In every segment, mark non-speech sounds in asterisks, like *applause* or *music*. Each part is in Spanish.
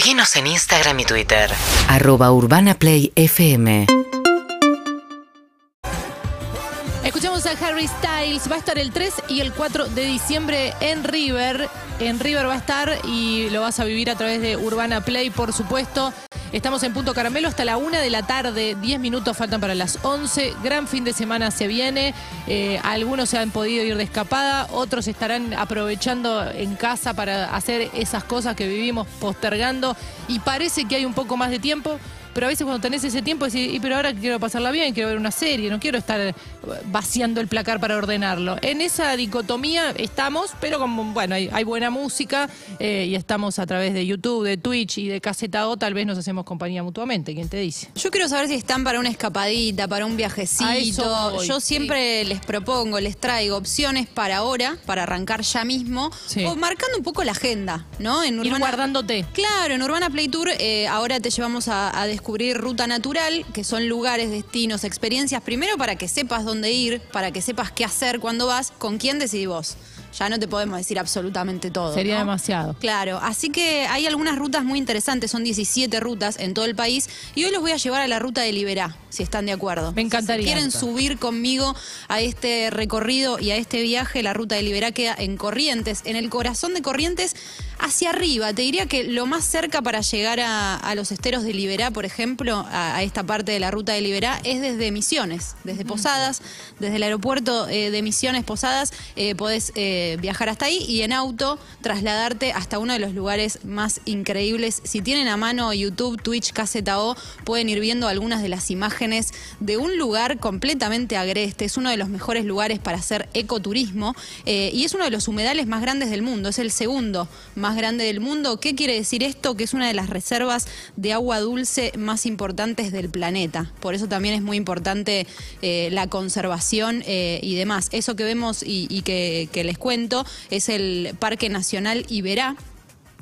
Seguinos en Instagram y Twitter. arroba urbanaplayfm Escuchamos a Harry Styles, va a estar el 3 y el 4 de diciembre en River. En River va a estar y lo vas a vivir a través de Urbana Play, por supuesto. Estamos en Punto Caramelo hasta la 1 de la tarde, 10 minutos faltan para las 11. Gran fin de semana se viene. Eh, algunos se han podido ir de escapada, otros estarán aprovechando en casa para hacer esas cosas que vivimos postergando. Y parece que hay un poco más de tiempo. Pero a veces cuando tenés ese tiempo decís, "Y, pero ahora quiero pasarla bien, quiero ver una serie, no quiero estar eh, vaciando el placar para ordenarlo. En esa dicotomía estamos, pero como, bueno, hay, hay buena música eh, y estamos a través de YouTube, de Twitch y de Caseta O, tal vez nos hacemos compañía mutuamente, ¿quién te dice? Yo quiero saber si están para una escapadita, para un viajecito. voy, Yo sí. siempre les propongo, les traigo opciones para ahora, para arrancar ya mismo, Sí. o marcando un poco la agenda, ¿no? En Ir guardándote. Claro, en Urbana Play Tour eh, ahora te llevamos a, a descubrir Ruta Natural, que son lugares, destinos, experiencias, primero para que sepas dónde ir, para que sepas qué hacer cuando vas, con quién decidís vos. Ya no te podemos decir absolutamente todo. Sería ¿no? demasiado. Claro, así que hay algunas rutas muy interesantes, son 17 rutas en todo el país y hoy los voy a llevar a la ruta de Liberá, si están de acuerdo. Me encantaría. Si quieren subir conmigo a este recorrido y a este viaje, la ruta de Liberá queda en Corrientes, en el corazón de Corrientes, hacia arriba. Te diría que lo más cerca para llegar a, a los esteros de Liberá, por ejemplo, a, a esta parte de la ruta de Liberá, es desde Misiones, desde Posadas, desde el aeropuerto eh, de Misiones Posadas, eh, podés eh, viajar hasta ahí y en auto trasladarte hasta uno de los lugares más increíbles. Si tienen a mano YouTube, Twitch, Caseta O, pueden ir viendo algunas de las imágenes de un lugar completamente agreste. Es uno de los mejores lugares para hacer ecoturismo eh, y es uno de los humedales más grandes del mundo. Es el segundo más grande del mundo. ¿Qué quiere decir esto? Que es una de las reservas de agua dulce más importantes del planeta. Por eso también es muy importante eh, la conservación eh, y demás. Eso que vemos y, y que, que les cuento es el Parque Nacional Iberá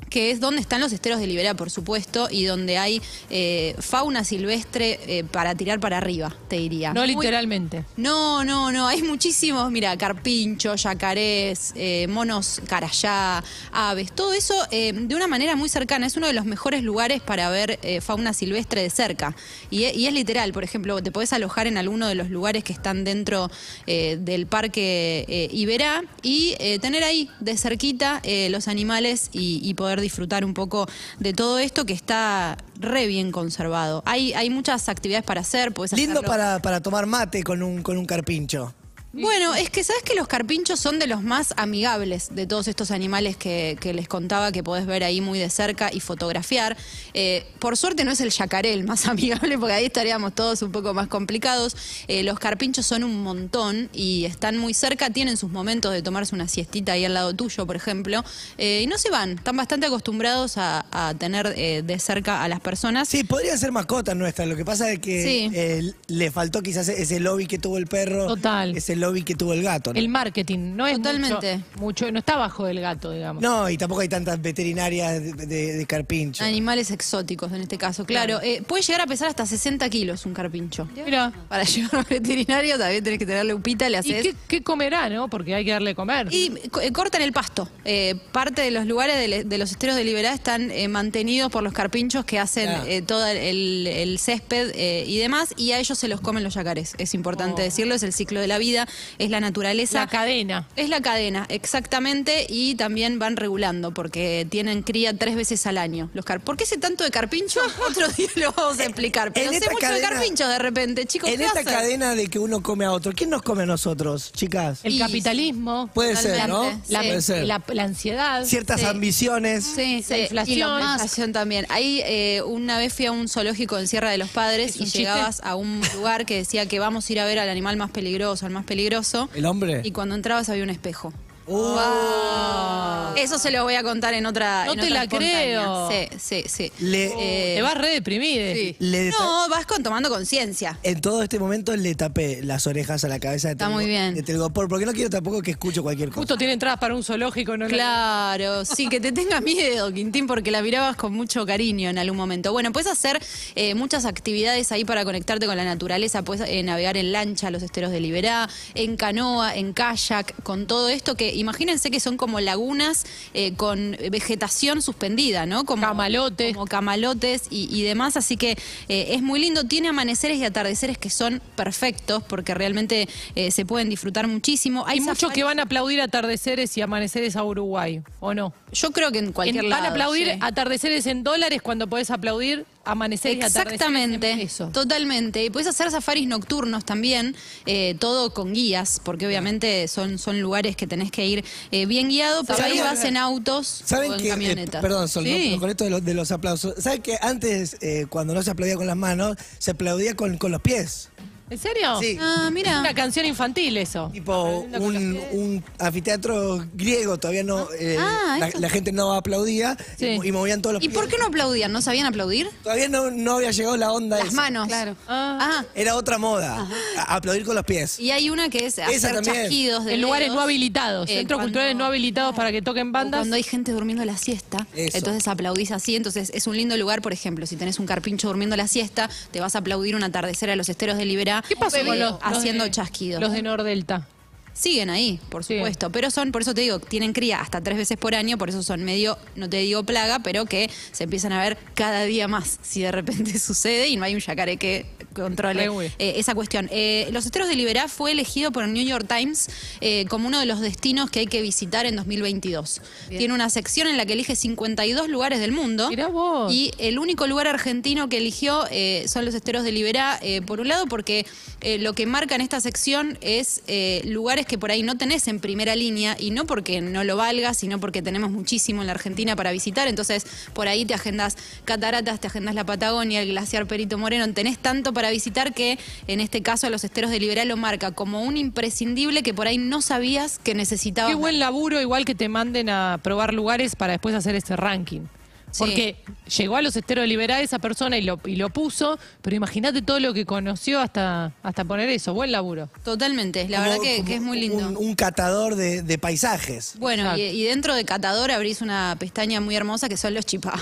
que es donde están los esteros de Liberá, por supuesto, y donde hay eh, fauna silvestre eh, para tirar para arriba, te diría. No Muy- literalmente. no, no, no, hay muchísimos, mira, carpincho, yacarés, eh, monos carayá, aves, todo eso de una manera muy cercana. Es uno de los mejores lugares para ver fauna silvestre de cerca. Y, e- y es literal, por ejemplo, te podés alojar en alguno de los lugares que están dentro del parque Iberá y tener ahí de cerquita los animales y, y poder disfrutar un poco de todo esto que está re bien conservado. Hay, hay muchas actividades para hacer. Lindo hacerlo- para, para tomar mate con un, con un carpincho. Bueno, es que sabes que los carpinchos son de los más amigables de todos estos animales que, que les contaba que podés ver ahí muy de cerca y fotografiar. Eh, por suerte no es el yacaré el más *laughs* amigable, porque ahí estaríamos todos un poco más complicados. Eh, los carpinchos son un montón y están muy cerca, tienen sus momentos de tomarse una siestita ahí al lado tuyo, por ejemplo, eh, y no se van, están bastante acostumbrados a, a tener eh, de cerca a las personas. Sí, podrían ser mascotas nuestras. Lo que pasa es que Sí. eh, le faltó quizás ese lobby que tuvo el perro. Total. Ese lobby que tuvo el gato. ¿no? El marketing no es Totalmente. mucho, mucho, no está bajo del gato, digamos. No, y tampoco hay tantas veterinarias de, de- de carpincho. Animales exóticos en este caso, claro. Eh, puede llegar a pesar hasta 60 kilos un carpincho. Mira. Para *laughs* llevar a un veterinario también tenés que tenerle upita, le ¿Y haces. qué, qué comerá, no? Porque hay que darle comer. Y eh, cortan el pasto. Eh, parte de los lugares de, le- de los esteros de Liberá están eh, mantenidos por los carpinchos que hacen Claro. eh, todo el, el césped eh, y demás, y a ellos se los comen los yacarés. Es importante Oh. decirlo, es el ciclo de la vida, es la naturaleza. la cadena. Es la cadena, exactamente, y también van regulando porque tienen cría tres veces al año. Los ¿Por qué sé tanto de carpincho? *laughs* Otro día lo vamos a explicar. Pero sé mucho de cadena- carpinchos de repente, chicos. en ¿qué esta hacen? cadena de que uno come a otro, ¿quién nos come a nosotros, chicas? El Y- capitalismo, Puede ser, ¿no? La, sí. Puede ser. la- la ansiedad. Ciertas Sí. ambiciones. Sí, La sí, inflación. y la inflación también. Ahí eh, una vez fui a un zoológico en Sierra de los Padres ¿Es y chiste? llegabas a un lugar que decía que vamos a ir a ver al animal más peligroso, al más peligroso. ¿El hombre? Y cuando entrabas había un espejo. Uh, Eso se lo voy a contar en otra. No en te otra la creo. Sí, sí, sí. Le- Eh, Te vas re deprimida. sí. Le- No, vas con, tomando conciencia. En todo este momento le tapé las orejas a la cabeza de Está Telgo- muy bien. de Telgopor, porque no quiero tampoco que escuche cualquier cosa. Justo tiene entradas para un zoológico, ¿no? Claro, sí, que te tenga miedo, Quintín, porque la mirabas con mucho cariño en algún momento. Bueno, puedes hacer eh, muchas actividades ahí para conectarte con la naturaleza. Puedes eh, navegar en lancha, a los esteros de Liberá, en canoa, en kayak, con todo esto que imagínense que son como lagunas eh, con vegetación suspendida, ¿no? Como, Camalotes. Como camalotes y, y demás, así que eh, es muy lindo. Tiene amaneceres y atardeceres que son perfectos porque realmente eh, se pueden disfrutar muchísimo. Hay muchos que van a aplaudir atardeceres y amaneceres a Uruguay, ¿o no? Yo creo que en cualquier En- lado. van a aplaudir sí. atardeceres en dólares cuando podés aplaudir y atardeceres Exactamente, en pesos. totalmente. Y puedes hacer safaris nocturnos también, eh, todo con guías, porque obviamente son, son lugares que tenés que ir eh, bien guiado, pero ahí ¿Saben- vas en autos ¿Saben o en que, eh, camioneta. perdón, Sol, ¿no? Sí. Pero con esto de, los- de los aplausos. ¿Saben que antes, eh, cuando no se aplaudía con las manos, se aplaudía con, con los pies? ¿En serio? Sí. Ah, mira. Una canción infantil eso. Tipo un, anfiteatro griego, todavía no. eh, Ah, la, eso. la gente no aplaudía y Sí. mo- y, movían todos los ¿Y pies. por qué no aplaudían? ¿No sabían aplaudir? Todavía no, no había llegado la onda Las esa. manos. Claro. Ah. Ah, Era otra moda. a- aplaudir con los pies. y hay una que es hacer también. chasquidos de En lugares dedos, no habilitados, eh, centros cuando- culturales no habilitados para que toquen bandas. Cuando hay gente durmiendo la siesta, Eso. entonces aplaudís así. Entonces es un lindo lugar, por ejemplo, si tenés un carpincho durmiendo la siesta, te vas a aplaudir un atardecer a los esteros de Liberá. ¿Qué pasó con los, los haciendo de- chasquidos? Los de Nordelta. Siguen ahí, por Sí. supuesto, pero son, por eso te digo, tienen cría hasta tres veces por año, por eso son medio, no te digo plaga, pero que se empiezan a ver cada día más si de repente *laughs* sucede y no hay un yacaré que controle eh, esa cuestión. Eh, los esteros de Liberá fue elegido por el New York Times eh, como uno de los destinos que hay que visitar en 2022. Tiene una sección en la que elige 52 lugares del mundo. Mirá vos. Y el único lugar argentino que eligió son los esteros de Liberá, por un lado, porque lo que marca en esta sección es lugares que por ahí no tenés en primera línea, y no porque no lo valga, sino porque tenemos muchísimo en la Argentina para visitar. Entonces, por ahí te agendas cataratas, te agendas la Patagonia, el glaciar Perito Moreno, tenés tanto para visitar que en este caso los esteros de Liberá lo marca como un imprescindible que por ahí no sabías que necesitabas. Qué buen laburo, igual que te manden a probar lugares para después hacer ese ranking. Sí. Porque llegó a los esteros de liberar esa persona y lo, y lo puso, pero imagínate todo lo que conoció hasta, hasta poner eso. Buen laburo. Totalmente, la Como- verdad que, es muy lindo. Un, un catador de, de paisajes. Bueno, y, dentro de Catador abrís una pestaña muy hermosa que son los chipá.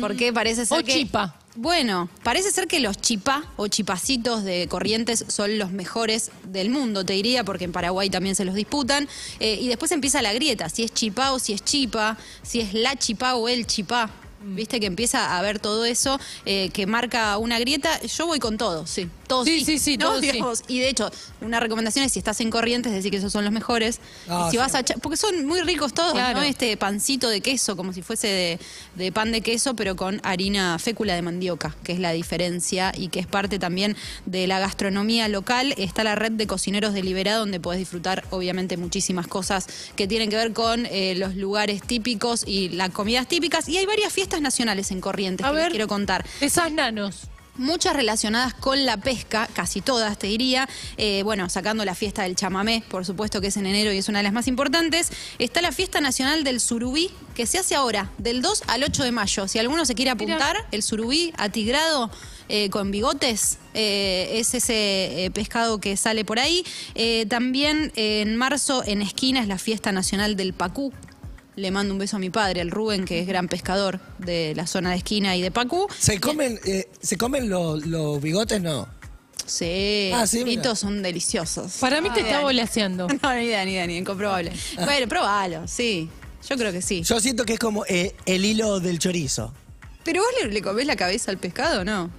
Porque parece ser O que... chipa. Bueno, parece ser que los chipá o chipacitos de Corrientes son los mejores del mundo, te diría, porque en Paraguay también se los disputan. Eh, y después empieza la grieta, si es chipá o si es chipa, si es la chipá o el chipá. Viste que empieza a ver todo eso eh, que marca una grieta. Yo voy con todo, sí. Todos Sí, sí, sí, ¿no? todos. Digamos, Y de hecho, una recomendación es si estás en Corrientes, decir que esos son los mejores. Ah, y si vas a... Porque son muy ricos todos, Claro. ¿no? Este pancito de queso, como si fuese de, de pan de queso, pero con harina fécula de mandioca, que es la diferencia y que es parte también de la gastronomía local. Está la red de cocineros de Liberá, donde podés disfrutar, obviamente, muchísimas cosas que tienen que ver con eh, los lugares típicos y las comidas típicas. Y hay varias fiestas nacionales en Corrientes A que les quiero contar Esas nanos. Muchas relacionadas con la pesca, casi todas te diría. Eh, bueno, sacando la fiesta del chamamé, por supuesto que es en enero y es una de las más importantes. Está la fiesta nacional del surubí, que se hace ahora, del 2 al 8 de mayo. Si alguno se quiere apuntar, el surubí atigrado. eh, con bigotes, eh, es ese eh, pescado que sale por ahí. Eh, también en marzo en Esquina es la fiesta nacional del pacú, le mando un beso a mi padre, al Rubén, que es gran pescador de la zona de esquina y de Pacú. ¿Se comen, eh, ¿se comen los, los bigotes? No. Sí, Ah, sí, fritos son deliciosos. Para mí te está voleaseando. *laughs* No, ni idea, ni idea, ni incomprobable. Bueno, probalo, sí. Yo creo que sí. Yo siento que es como eh, el hilo del chorizo. Pero vos le, le comés la cabeza al pescado, ¿no?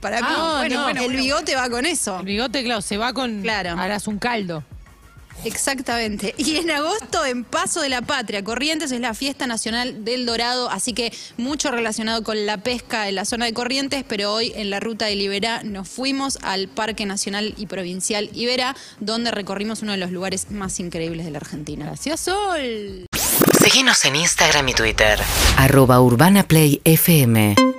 Para mí, Ah, bueno, no. bueno, el bigote va con eso. El bigote, claro, se va con. Claro. Harás un caldo. Exactamente. Y en agosto, en Paso de la Patria, Corrientes, es la fiesta nacional del Dorado, así que mucho relacionado con la pesca en la zona de Corrientes, pero hoy en la ruta de Iberá nos fuimos al Parque Nacional y Provincial Iberá, donde recorrimos uno de los lugares más increíbles de la Argentina. Gracias, Sol. Seguinos en Instagram y Twitter. arroba urbanaplayfm